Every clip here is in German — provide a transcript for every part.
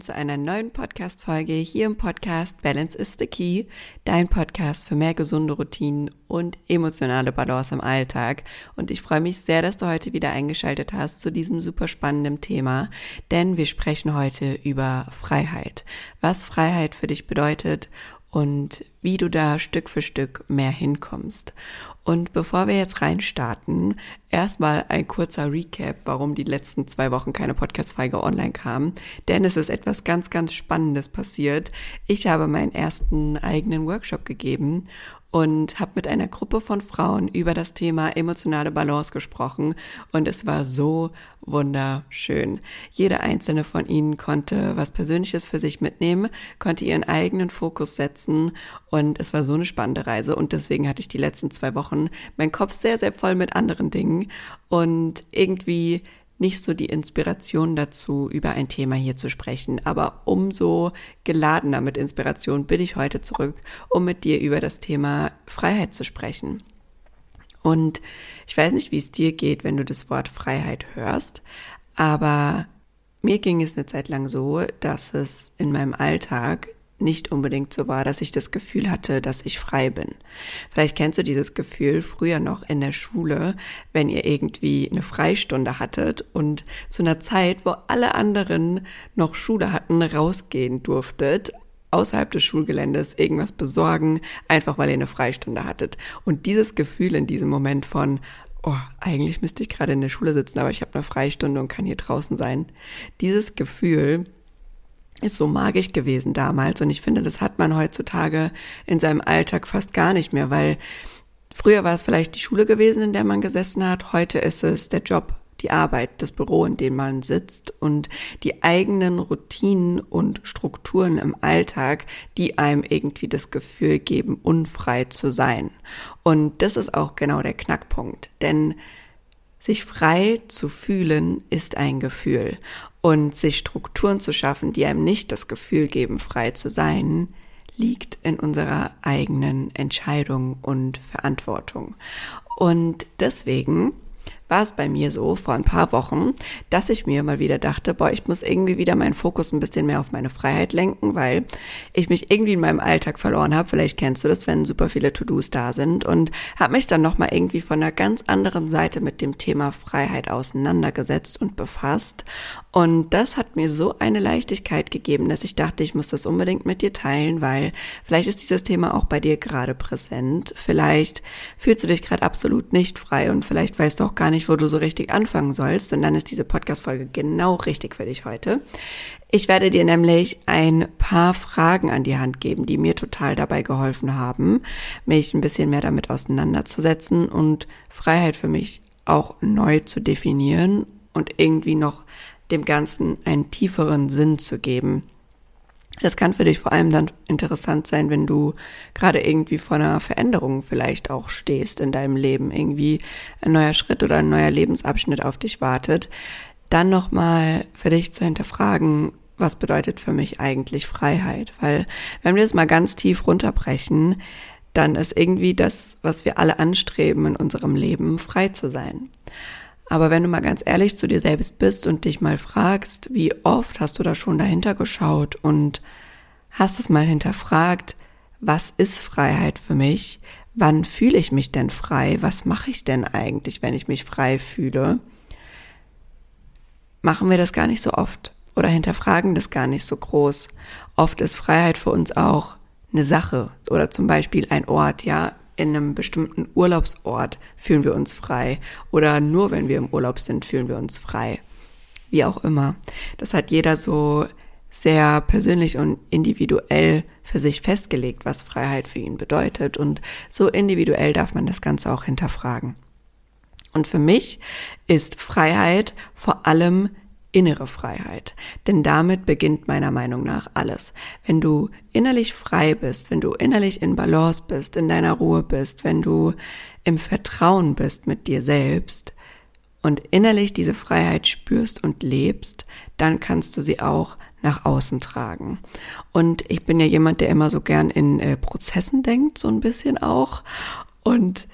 zu einer neuen Podcast-Folge hier im Podcast Balance is the Key, dein Podcast für mehr gesunde Routinen und emotionale Balance im Alltag. Und ich freue mich sehr, dass du heute wieder eingeschaltet hast zu diesem super spannenden Thema, denn wir sprechen heute über Freiheit. Was Freiheit für dich bedeutet und wie du da Stück für Stück mehr hinkommst. Und bevor wir jetzt reinstarten, erstmal ein kurzer Recap, warum die letzten zwei Wochen keine Podcast-Folge online kam. Denn es ist etwas ganz, ganz Spannendes passiert. Ich habe meinen ersten eigenen Workshop gegeben und habe mit einer Gruppe von Frauen über das Thema emotionale Balance gesprochen. Und es war so wunderschön. Jede einzelne von ihnen konnte was Persönliches für sich mitnehmen, konnte ihren eigenen Fokus setzen. Und es war so eine spannende Reise. Und deswegen hatte ich die letzten zwei Wochen meinen Kopf sehr, sehr voll mit anderen Dingen. Und irgendwie nicht so die Inspiration dazu, über ein Thema hier zu sprechen. Aber umso geladener mit Inspiration bin ich heute zurück, um mit dir über das Thema Freiheit zu sprechen. Und ich weiß nicht, wie es dir geht, wenn du das Wort Freiheit hörst, aber mir ging es eine Zeit lang so, dass es in meinem Alltag nicht unbedingt so war, dass ich das Gefühl hatte, dass ich frei bin. Vielleicht kennst du dieses Gefühl früher noch in der Schule, wenn ihr irgendwie eine Freistunde hattet und zu einer Zeit, wo alle anderen noch Schule hatten, rausgehen durftet, außerhalb des Schulgeländes irgendwas besorgen, einfach weil ihr eine Freistunde hattet. Und dieses Gefühl in diesem Moment von, oh, eigentlich müsste ich gerade in der Schule sitzen, aber ich habe eine Freistunde und kann hier draußen sein. Dieses Gefühl, ist so magisch gewesen damals. Und ich finde, das hat man heutzutage in seinem Alltag fast gar nicht mehr, weil früher war es vielleicht die Schule gewesen, in der man gesessen hat, heute ist es der Job, die Arbeit, das Büro, in dem man sitzt und die eigenen Routinen und Strukturen im Alltag, die einem irgendwie das Gefühl geben, unfrei zu sein. Und das ist auch genau der Knackpunkt, denn sich frei zu fühlen ist ein Gefühl und sich Strukturen zu schaffen, die einem nicht das Gefühl geben, frei zu sein, liegt in unserer eigenen Entscheidung und Verantwortung. Und deswegen war es bei mir so vor ein paar Wochen, dass ich mir mal wieder dachte, boah, ich muss irgendwie wieder meinen Fokus ein bisschen mehr auf meine Freiheit lenken, weil ich mich irgendwie in meinem Alltag verloren habe. Vielleicht kennst du das, wenn super viele To-Dos da sind und habe mich dann nochmal irgendwie von einer ganz anderen Seite mit dem Thema Freiheit auseinandergesetzt und befasst. Und das hat mir so eine Leichtigkeit gegeben, dass ich dachte, ich muss das unbedingt mit dir teilen, weil vielleicht ist dieses Thema auch bei dir gerade präsent. Vielleicht fühlst du dich gerade absolut nicht frei und vielleicht weißt du auch gar nicht, nicht, wo du so richtig anfangen sollst. Und dann ist diese Podcast-Folge genau richtig für dich heute. Ich werde dir nämlich ein paar Fragen an die Hand geben, die mir total dabei geholfen haben, mich ein bisschen mehr damit auseinanderzusetzen und Freiheit für mich auch neu zu definieren und irgendwie noch dem Ganzen einen tieferen Sinn zu geben. Das kann für dich vor allem dann interessant sein, wenn du gerade irgendwie vor einer Veränderung vielleicht auch stehst in deinem Leben, irgendwie ein neuer Schritt oder ein neuer Lebensabschnitt auf dich wartet, dann nochmal für dich zu hinterfragen, was bedeutet für mich eigentlich Freiheit? Weil wenn wir das mal ganz tief runterbrechen, dann ist irgendwie das, was wir alle anstreben in unserem Leben, frei zu sein. Aber wenn du mal ganz ehrlich zu dir selbst bist und dich mal fragst, wie oft hast du da schon dahinter geschaut und hast es mal hinterfragt, was ist Freiheit für mich? Wann fühle ich mich denn frei? Was mache ich denn eigentlich, wenn ich mich frei fühle? Machen wir das gar nicht so oft oder hinterfragen das gar nicht so groß. Oft ist Freiheit für uns auch eine Sache oder zum Beispiel ein Ort, ja in einem bestimmten Urlaubsort fühlen wir uns frei oder nur wenn wir im Urlaub sind, fühlen wir uns frei. Wie auch immer. Das hat jeder so sehr persönlich und individuell für sich festgelegt, was Freiheit für ihn bedeutet. Und so individuell darf man das Ganze auch hinterfragen. Und für mich ist Freiheit vor allem innere Freiheit. Denn damit beginnt meiner Meinung nach alles. Wenn du innerlich frei bist, wenn du innerlich in Balance bist, in deiner Ruhe bist, wenn du im Vertrauen bist mit dir selbst und innerlich diese Freiheit spürst und lebst, dann kannst du sie auch nach außen tragen. Und ich bin ja jemand, der immer so gern in äh, Prozessen denkt, so ein bisschen auch. Und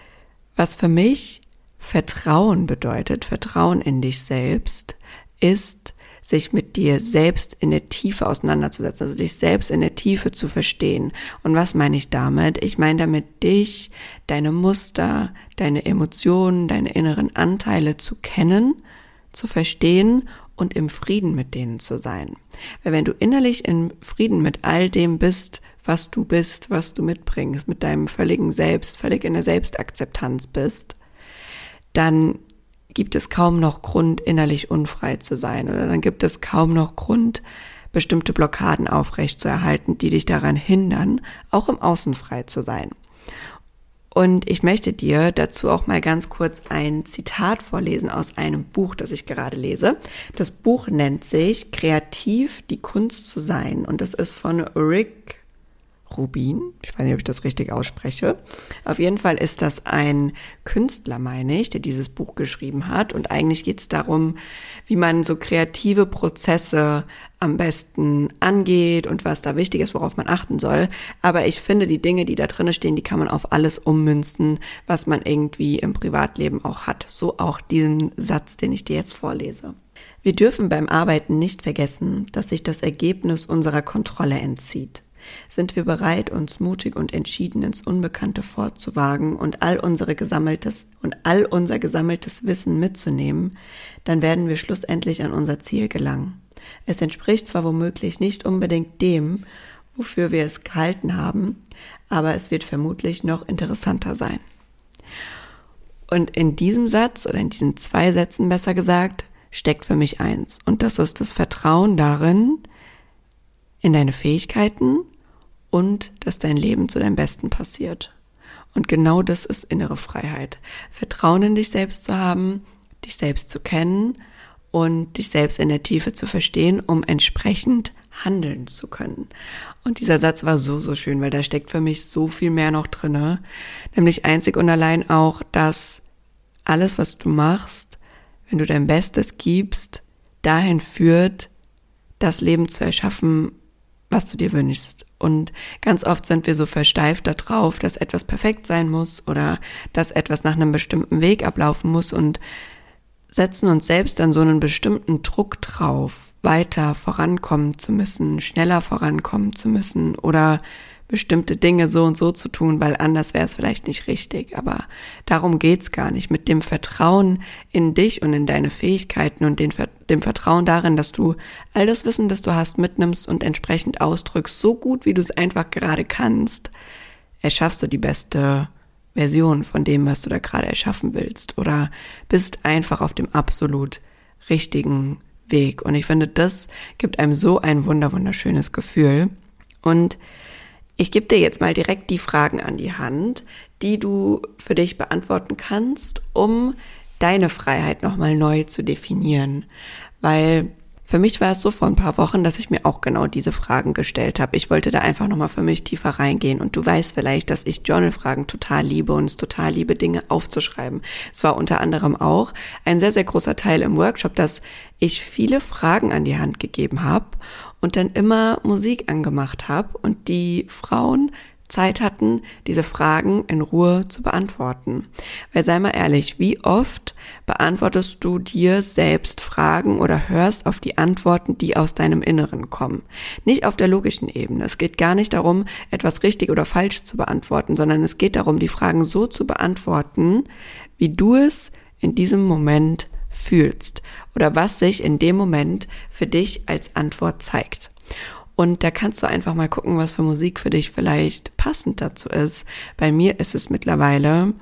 was für mich Vertrauen bedeutet, Vertrauen in dich selbst, ist, sich mit dir selbst in der Tiefe auseinanderzusetzen, also dich selbst in der Tiefe zu verstehen. Und was meine ich damit? Ich meine damit dich, deine Muster, deine Emotionen, deine inneren Anteile zu kennen, zu verstehen und im Frieden mit denen zu sein. Weil wenn du innerlich in Frieden mit all dem bist, was du bist, was du mitbringst, mit deinem völligen Selbst, völlig in der Selbstakzeptanz bist, dann gibt es kaum noch Grund, innerlich unfrei zu sein oder dann gibt es kaum noch Grund, bestimmte Blockaden aufrecht zu erhalten, die dich daran hindern, auch im Außen frei zu sein. Und ich möchte dir dazu auch mal ganz kurz ein Zitat vorlesen aus einem Buch, das ich gerade lese. Das Buch nennt sich Kreativ die Kunst zu sein und das ist von Rick Rubin. Ich weiß nicht, ob ich das richtig ausspreche. Auf jeden Fall ist das ein Künstler, meine ich, der dieses Buch geschrieben hat. Und eigentlich geht es darum, wie man so kreative Prozesse am besten angeht und was da wichtig ist, worauf man achten soll. Aber ich finde, die Dinge, die da drin stehen, die kann man auf alles ummünzen, was man irgendwie im Privatleben auch hat. So auch diesen Satz, den ich dir jetzt vorlese. Wir dürfen beim Arbeiten nicht vergessen, dass sich das Ergebnis unserer Kontrolle entzieht. Sind wir bereit, uns mutig und entschieden ins Unbekannte fortzuwagen und all unsere gesammeltes und all unser gesammeltes Wissen mitzunehmen, dann werden wir schlussendlich an unser Ziel gelangen. Es entspricht zwar womöglich nicht unbedingt dem, wofür wir es gehalten haben, aber es wird vermutlich noch interessanter sein. Und in diesem Satz oder in diesen zwei Sätzen besser gesagt, steckt für mich eins. Und das ist das Vertrauen darin, in deine Fähigkeiten und dass dein Leben zu deinem Besten passiert. Und genau das ist innere Freiheit. Vertrauen in dich selbst zu haben, dich selbst zu kennen und dich selbst in der Tiefe zu verstehen, um entsprechend handeln zu können. Und dieser Satz war so, so schön, weil da steckt für mich so viel mehr noch drinne. Nämlich einzig und allein auch, dass alles, was du machst, wenn du dein Bestes gibst, dahin führt, das Leben zu erschaffen, was du dir wünschst. Und ganz oft sind wir so versteift darauf, dass etwas perfekt sein muss oder dass etwas nach einem bestimmten Weg ablaufen muss und setzen uns selbst dann so einen bestimmten Druck drauf, weiter vorankommen zu müssen, schneller vorankommen zu müssen oder bestimmte Dinge so und so zu tun, weil anders wäre es vielleicht nicht richtig. Aber darum geht's gar nicht. Mit dem Vertrauen in dich und in deine Fähigkeiten und dem Vertrauen darin, dass du all das Wissen, das du hast, mitnimmst und entsprechend ausdrückst, so gut wie du es einfach gerade kannst, erschaffst du die beste Version von dem, was du da gerade erschaffen willst. Oder bist einfach auf dem absolut richtigen Weg. Und ich finde, das gibt einem so ein wunder wunderschönes Gefühl. Und ich gebe dir jetzt mal direkt die Fragen an die Hand, die du für dich beantworten kannst, um deine Freiheit nochmal neu zu definieren. Weil für mich war es so vor ein paar Wochen, dass ich mir auch genau diese Fragen gestellt habe. Ich wollte da einfach nochmal für mich tiefer reingehen. Und du weißt vielleicht, dass ich Journal-Fragen total liebe und es total liebe, Dinge aufzuschreiben. Es war unter anderem auch ein sehr, sehr großer Teil im Workshop, dass ich viele Fragen an die Hand gegeben habe und dann immer Musik angemacht habe und die Frauen Zeit hatten, diese Fragen in Ruhe zu beantworten. Weil sei mal ehrlich, wie oft beantwortest du dir selbst Fragen oder hörst auf die Antworten, die aus deinem Inneren kommen? Nicht auf der logischen Ebene. Es geht gar nicht darum, etwas richtig oder falsch zu beantworten, sondern es geht darum, die Fragen so zu beantworten, wie du es in diesem Moment fühlst oder was sich in dem Moment für dich als Antwort zeigt. Und da kannst du einfach mal gucken, was für Musik für dich vielleicht passend dazu ist. Bei mir ist es mittlerweile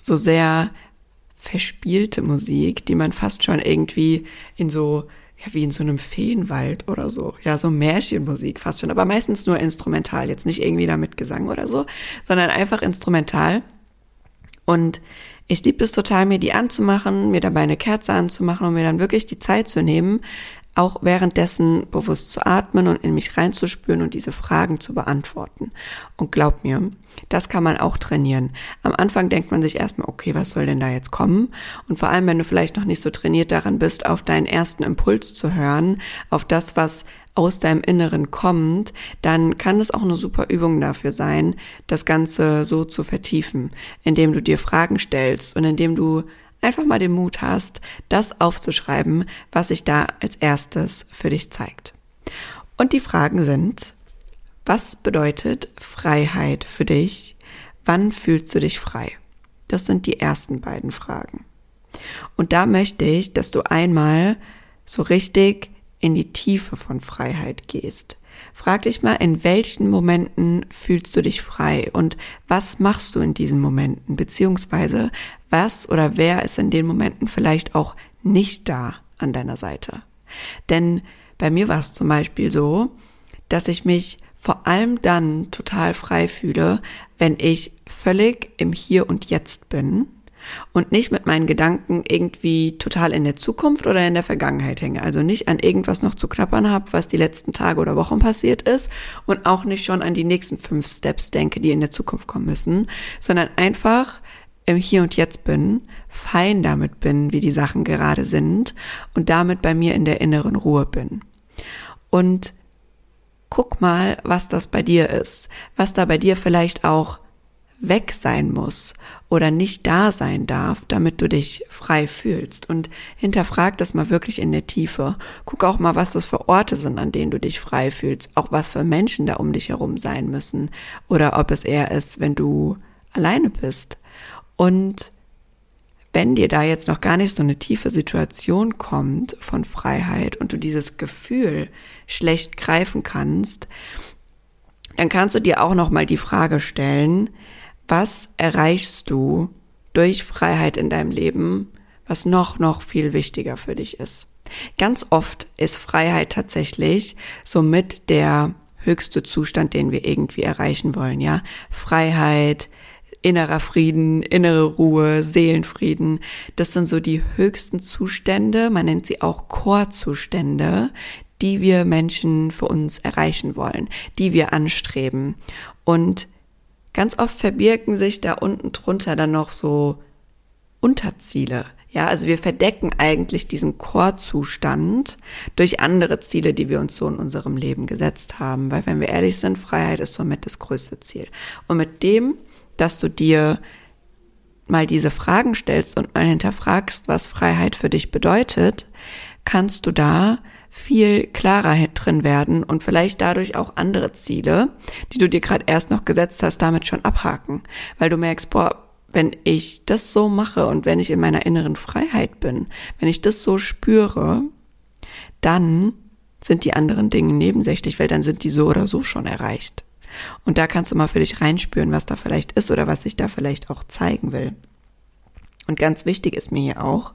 so sehr verspielte Musik, die man fast schon irgendwie in so, ja, wie in so einem Feenwald oder so. Ja, so Märchenmusik fast schon, aber meistens nur instrumental, jetzt nicht irgendwie da mit Gesang oder so, sondern einfach instrumental. Und ich liebe es total, mir die anzumachen, mir dabei eine Kerze anzumachen und mir dann wirklich die Zeit zu nehmen, auch währenddessen bewusst zu atmen und in mich reinzuspüren und diese Fragen zu beantworten. Und glaub mir, das kann man auch trainieren. Am Anfang denkt man sich erstmal, okay, was soll denn da jetzt kommen? Und vor allem, wenn du vielleicht noch nicht so trainiert daran bist, auf deinen ersten Impuls zu hören, auf das, was aus deinem Inneren kommt, dann kann es auch eine super Übung dafür sein, das Ganze so zu vertiefen, indem du dir Fragen stellst und indem du einfach mal den Mut hast, das aufzuschreiben, was sich da als erstes für dich zeigt. Und die Fragen sind, was bedeutet Freiheit für dich? Wann fühlst du dich frei? Das sind die ersten beiden Fragen. Und da möchte ich, dass du einmal so richtig in die Tiefe von Freiheit gehst. Frag dich mal, in welchen Momenten fühlst du dich frei und was machst du in diesen Momenten, beziehungsweise was oder wer ist in den Momenten vielleicht auch nicht da an deiner Seite. Denn bei mir war es zum Beispiel so, dass ich mich vor allem dann total frei fühle, wenn ich völlig im Hier und Jetzt bin und nicht mit meinen Gedanken irgendwie total in der Zukunft oder in der Vergangenheit hänge. Also nicht an irgendwas noch zu knappern habe, was die letzten Tage oder Wochen passiert ist und auch nicht schon an die nächsten fünf Steps denke, die in der Zukunft kommen müssen, sondern einfach im Hier und Jetzt bin, fein damit bin, wie die Sachen gerade sind und damit bei mir in der inneren Ruhe bin. Und guck mal, was das bei dir ist, was da bei dir vielleicht auch weg sein muss oder nicht da sein darf, damit du dich frei fühlst. Und hinterfrag das mal wirklich in der Tiefe. Guck auch mal, was das für Orte sind, an denen du dich frei fühlst. Auch was für Menschen da um dich herum sein müssen. Oder ob es eher ist, wenn du alleine bist. Und wenn dir da jetzt noch gar nicht so eine tiefe Situation kommt von Freiheit und du dieses Gefühl schlecht greifen kannst, dann kannst du dir auch noch mal die Frage stellen, was erreichst du durch Freiheit in deinem Leben, was noch, noch viel wichtiger für dich ist. Ganz oft ist Freiheit tatsächlich somit der höchste Zustand, den wir irgendwie erreichen wollen, ja. Freiheit, innerer Frieden, innere Ruhe, Seelenfrieden, das sind so die höchsten Zustände, man nennt sie auch Chorzustände, die wir Menschen für uns erreichen wollen, die wir anstreben. Und ganz oft verbirgen sich da unten drunter dann noch so Unterziele. Ja, also wir verdecken eigentlich diesen Chorzustand durch andere Ziele, die wir uns so in unserem Leben gesetzt haben. Weil wenn wir ehrlich sind, Freiheit ist somit das größte Ziel. Und mit dem, dass du dir mal diese Fragen stellst und mal hinterfragst, was Freiheit für dich bedeutet, kannst du da viel klarer drin werden und vielleicht dadurch auch andere Ziele, die du dir gerade erst noch gesetzt hast, damit schon abhaken, weil du merkst, boah, wenn ich das so mache und wenn ich in meiner inneren Freiheit bin, wenn ich das so spüre, dann sind die anderen Dinge nebensächlich, weil dann sind die so oder so schon erreicht. Und da kannst du mal für dich reinspüren, was da vielleicht ist oder was sich da vielleicht auch zeigen will. Und ganz wichtig ist mir hier auch,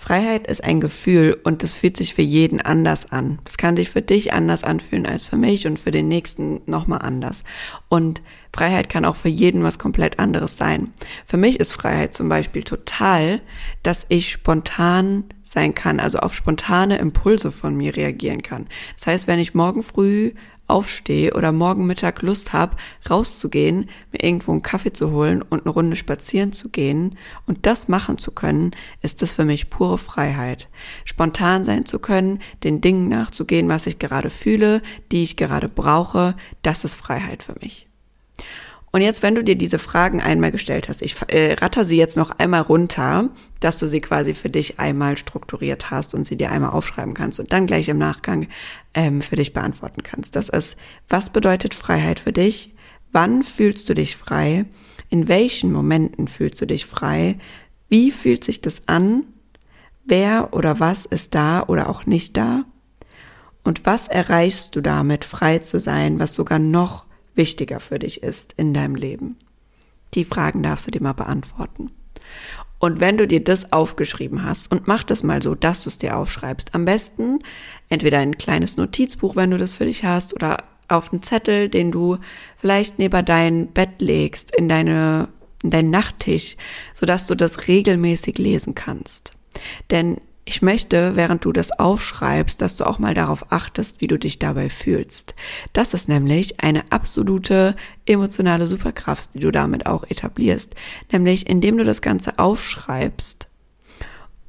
Freiheit ist ein Gefühl und das fühlt sich für jeden anders an. Das kann sich für dich anders anfühlen als für mich und für den nächsten nochmal anders. Und Freiheit kann auch für jeden was komplett anderes sein. Für mich ist Freiheit zum Beispiel total, dass ich spontan sein kann, also auf spontane Impulse von mir reagieren kann. Das heißt, wenn ich morgen früh aufstehe oder morgen Mittag Lust habe, rauszugehen, mir irgendwo einen Kaffee zu holen und eine Runde spazieren zu gehen und das machen zu können, ist das für mich pure Freiheit. Spontan sein zu können, den Dingen nachzugehen, was ich gerade fühle, die ich gerade brauche, das ist Freiheit für mich. Und jetzt, wenn du dir diese Fragen einmal gestellt hast, ich äh, ratter sie jetzt noch einmal runter, dass du sie quasi für dich einmal strukturiert hast und sie dir einmal aufschreiben kannst und dann gleich im Nachgang ähm, für dich beantworten kannst. Das ist, was bedeutet Freiheit für dich? Wann fühlst du dich frei? In welchen Momenten fühlst du dich frei? Wie fühlt sich das an? Wer oder was ist da oder auch nicht da? Und was erreichst du damit, frei zu sein, was sogar noch wichtiger für dich ist in deinem Leben? Die Fragen darfst du dir mal beantworten. Und wenn du dir das aufgeschrieben hast und mach das mal so, dass du es dir aufschreibst, am besten entweder ein kleines Notizbuch, wenn du das für dich hast, oder auf einen Zettel, den du vielleicht neben dein Bett legst, in deine, in deinen Nachttisch, sodass du das regelmäßig lesen kannst. Denn ich möchte, während du das aufschreibst, dass du auch mal darauf achtest, wie du dich dabei fühlst. Das ist nämlich eine absolute emotionale Superkraft, die du damit auch etablierst. Nämlich, indem du das Ganze aufschreibst,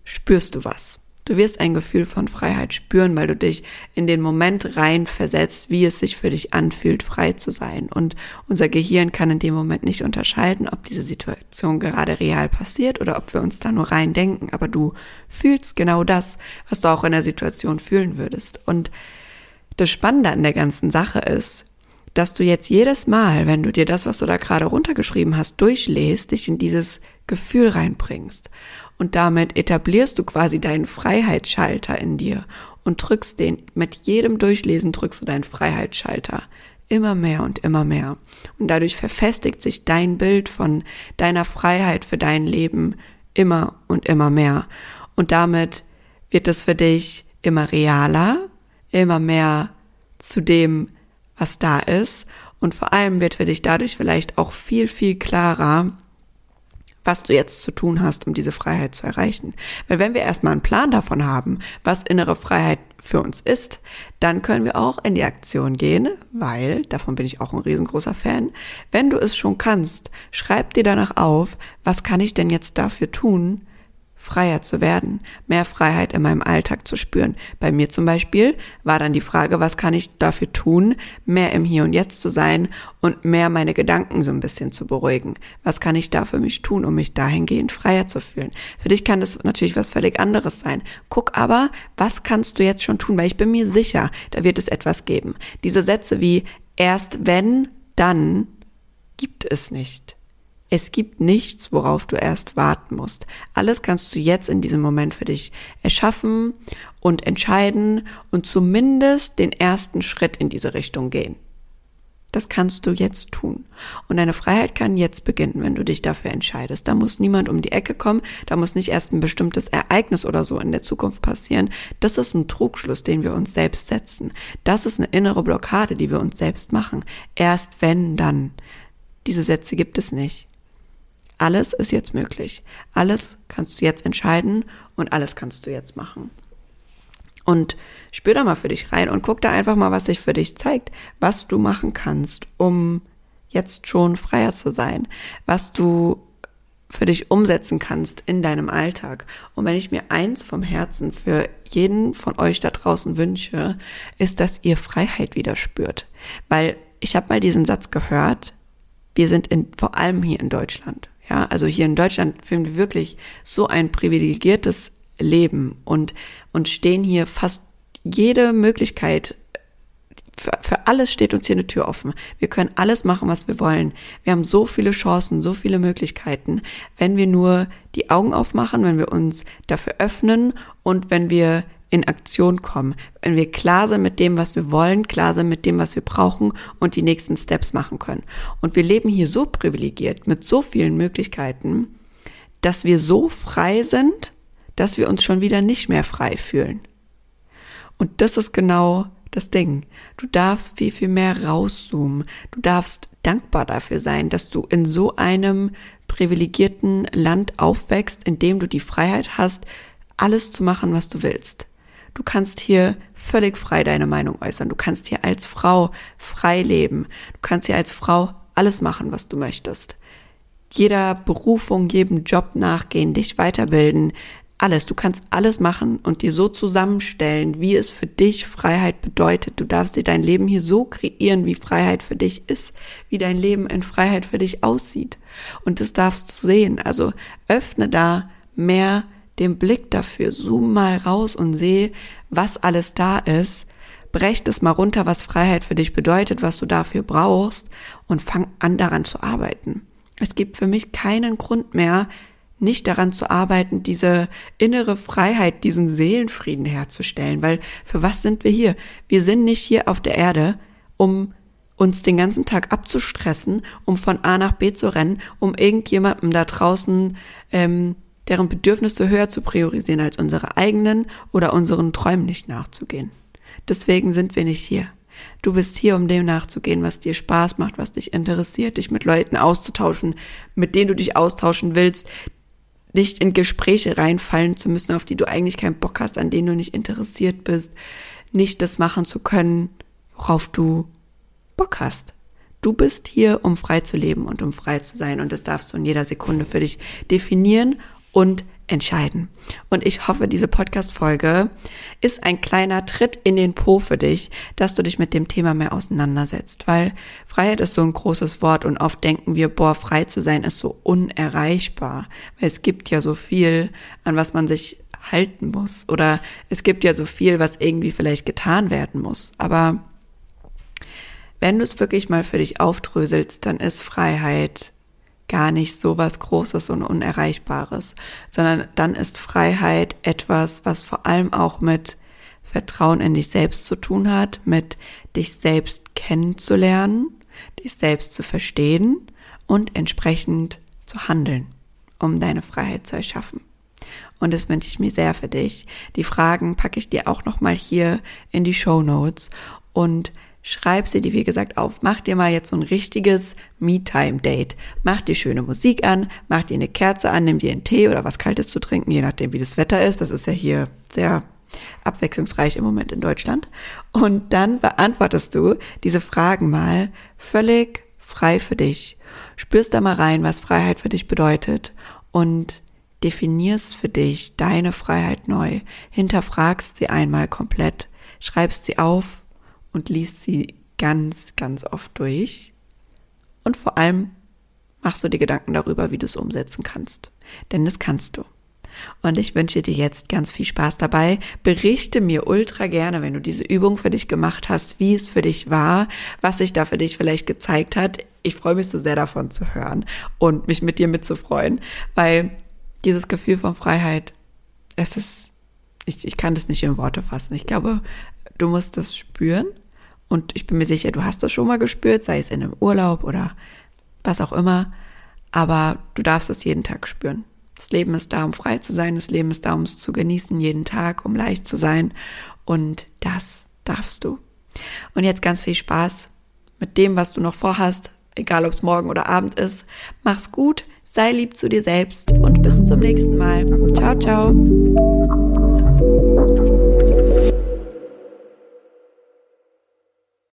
spürst du was. Du wirst ein Gefühl von Freiheit spüren, weil du dich in den Moment rein versetzt, wie es sich für dich anfühlt, frei zu sein. Und unser Gehirn kann in dem Moment nicht unterscheiden, ob diese Situation gerade real passiert oder ob wir uns da nur rein denken. Aber du fühlst genau das, was du auch in der Situation fühlen würdest. Und das Spannende an der ganzen Sache ist, dass du jetzt jedes Mal, wenn du dir das, was du da gerade runtergeschrieben hast, durchlässt, dich in dieses Gefühl reinbringst. Und damit etablierst du quasi deinen Freiheitsschalter in dir und drückst den, mit jedem Durchlesen drückst du deinen Freiheitsschalter immer mehr und immer mehr. Und dadurch verfestigt sich dein Bild von deiner Freiheit für dein Leben immer und immer mehr. Und damit wird es für dich immer realer, immer mehr zu dem, was da ist. Und vor allem wird für dich dadurch vielleicht auch viel, viel klarer, was du jetzt zu tun hast, um diese Freiheit zu erreichen. Weil wenn wir erstmal einen Plan davon haben, was innere Freiheit für uns ist, dann können wir auch in die Aktion gehen, weil, davon bin ich auch ein riesengroßer Fan, wenn du es schon kannst, schreib dir danach auf, was kann ich denn jetzt dafür tun, freier zu werden, mehr Freiheit in meinem Alltag zu spüren. Bei mir zum Beispiel war dann die Frage, was kann ich dafür tun, mehr im Hier und Jetzt zu sein und mehr meine Gedanken so ein bisschen zu beruhigen. Was kann ich da für mich tun, um mich dahingehend freier zu fühlen? Für dich kann das natürlich was völlig anderes sein. Guck aber, was kannst du jetzt schon tun, weil ich bin mir sicher, da wird es etwas geben. Diese Sätze wie erst wenn, dann gibt es nicht. Es gibt nichts, worauf du erst warten musst. Alles kannst du jetzt in diesem Moment für dich erschaffen und entscheiden und zumindest den ersten Schritt in diese Richtung gehen. Das kannst du jetzt tun. Und deine Freiheit kann jetzt beginnen, wenn du dich dafür entscheidest. Da muss niemand um die Ecke kommen, da muss nicht erst ein bestimmtes Ereignis oder so in der Zukunft passieren. Das ist ein Trugschluss, den wir uns selbst setzen. Das ist eine innere Blockade, die wir uns selbst machen. Erst wenn, dann. Diese Sätze gibt es nicht. Alles ist jetzt möglich. Alles kannst du jetzt entscheiden und alles kannst du jetzt machen. Und spür da mal für dich rein und guck da einfach mal, was sich für dich zeigt, was du machen kannst, um jetzt schon freier zu sein, was du für dich umsetzen kannst in deinem Alltag. Und wenn ich mir eins vom Herzen für jeden von euch da draußen wünsche, ist, dass ihr Freiheit wieder spürt. Weil ich habe mal diesen Satz gehört, wir sind in, vor allem hier in Deutschland, ja, also hier in Deutschland führen wir wirklich so ein privilegiertes Leben und, und stehen hier fast jede Möglichkeit für, für alles steht uns hier eine Tür offen. Wir können alles machen, was wir wollen. Wir haben so viele Chancen, so viele Möglichkeiten, wenn wir nur die Augen aufmachen, wenn wir uns dafür öffnen und wenn wir in Aktion kommen, wenn wir klar sind mit dem, was wir wollen, klar sind mit dem, was wir brauchen und die nächsten Steps machen können. Und wir leben hier so privilegiert mit so vielen Möglichkeiten, dass wir so frei sind, dass wir uns schon wieder nicht mehr frei fühlen. Und das ist genau das Ding. Du darfst viel, viel mehr rauszoomen. Du darfst dankbar dafür sein, dass du in so einem privilegierten Land aufwächst, in dem du die Freiheit hast, alles zu machen, was du willst. Du kannst hier völlig frei deine Meinung äußern. Du kannst hier als Frau frei leben. Du kannst hier als Frau alles machen, was du möchtest. Jeder Berufung, jedem Job nachgehen, dich weiterbilden, alles. Du kannst alles machen und dir so zusammenstellen, wie es für dich Freiheit bedeutet. Du darfst dir dein Leben hier so kreieren, wie Freiheit für dich ist, wie dein Leben in Freiheit für dich aussieht. Und das darfst du sehen. Also öffne da mehr den Blick dafür, zoom mal raus und seh, was alles da ist, brech das mal runter, was Freiheit für dich bedeutet, was du dafür brauchst und fang an daran zu arbeiten. Es gibt für mich keinen Grund mehr, nicht daran zu arbeiten, diese innere Freiheit, diesen Seelenfrieden herzustellen, weil für was sind wir hier? Wir sind nicht hier auf der Erde, um uns den ganzen Tag abzustressen, um von A nach B zu rennen, um irgendjemandem da draußen ähm, deren Bedürfnisse höher zu priorisieren als unsere eigenen oder unseren Träumen nicht nachzugehen. Deswegen sind wir nicht hier. Du bist hier, um dem nachzugehen, was dir Spaß macht, was dich interessiert, dich mit Leuten auszutauschen, mit denen du dich austauschen willst, nicht in Gespräche reinfallen zu müssen, auf die du eigentlich keinen Bock hast, an denen du nicht interessiert bist, nicht das machen zu können, worauf du Bock hast. Du bist hier, um frei zu leben und um frei zu sein und das darfst du in jeder Sekunde für dich definieren und entscheiden. Und ich hoffe, diese Podcast-Folge ist ein kleiner Tritt in den Po für dich, dass du dich mit dem Thema mehr auseinandersetzt, weil Freiheit ist so ein großes Wort und oft denken wir, boah, frei zu sein ist so unerreichbar, weil es gibt ja so viel, an was man sich halten muss oder es gibt ja so viel, was irgendwie vielleicht getan werden muss. Aber wenn du es wirklich mal für dich aufdröselst, dann ist Freiheit gar nicht so was Großes und Unerreichbares, sondern dann ist Freiheit etwas, was vor allem auch mit Vertrauen in dich selbst zu tun hat, mit dich selbst kennenzulernen, dich selbst zu verstehen und entsprechend zu handeln, um deine Freiheit zu erschaffen. Und das wünsche ich mir sehr für dich. Die Fragen packe ich dir auch nochmal hier in die Show Notes und Schreib sie dir, wie gesagt, auf. Mach dir mal jetzt so ein richtiges Me-Time-Date. Mach dir schöne Musik an, mach dir eine Kerze an, nimm dir einen Tee oder was Kaltes zu trinken, je nachdem, wie das Wetter ist. Das ist ja hier sehr abwechslungsreich im Moment in Deutschland. Und dann beantwortest du diese Fragen mal völlig frei für dich. Spürst da mal rein, was Freiheit für dich bedeutet und definierst für dich deine Freiheit neu. Hinterfragst sie einmal komplett, schreibst sie auf und liest sie ganz, ganz oft durch. Und vor allem machst du dir Gedanken darüber, wie du es umsetzen kannst. Denn das kannst du. Und ich wünsche dir jetzt ganz viel Spaß dabei. Berichte mir ultra gerne, wenn du diese Übung für dich gemacht hast, wie es für dich war, was sich da für dich vielleicht gezeigt hat. Ich freue mich so sehr davon zu hören und mich mit dir mitzufreuen, weil dieses Gefühl von Freiheit, es ist, ich, ich kann das nicht in Worte fassen. Ich glaube, du musst das spüren und ich bin mir sicher, du hast das schon mal gespürt, sei es in einem Urlaub oder was auch immer. Aber du darfst es jeden Tag spüren. Das Leben ist da, um frei zu sein. Das Leben ist da, um es zu genießen jeden Tag, um leicht zu sein. Und das darfst du. Und jetzt ganz viel Spaß mit dem, was du noch vorhast, egal ob es morgen oder Abend ist. Mach's gut, sei lieb zu dir selbst und bis zum nächsten Mal. Ciao, ciao.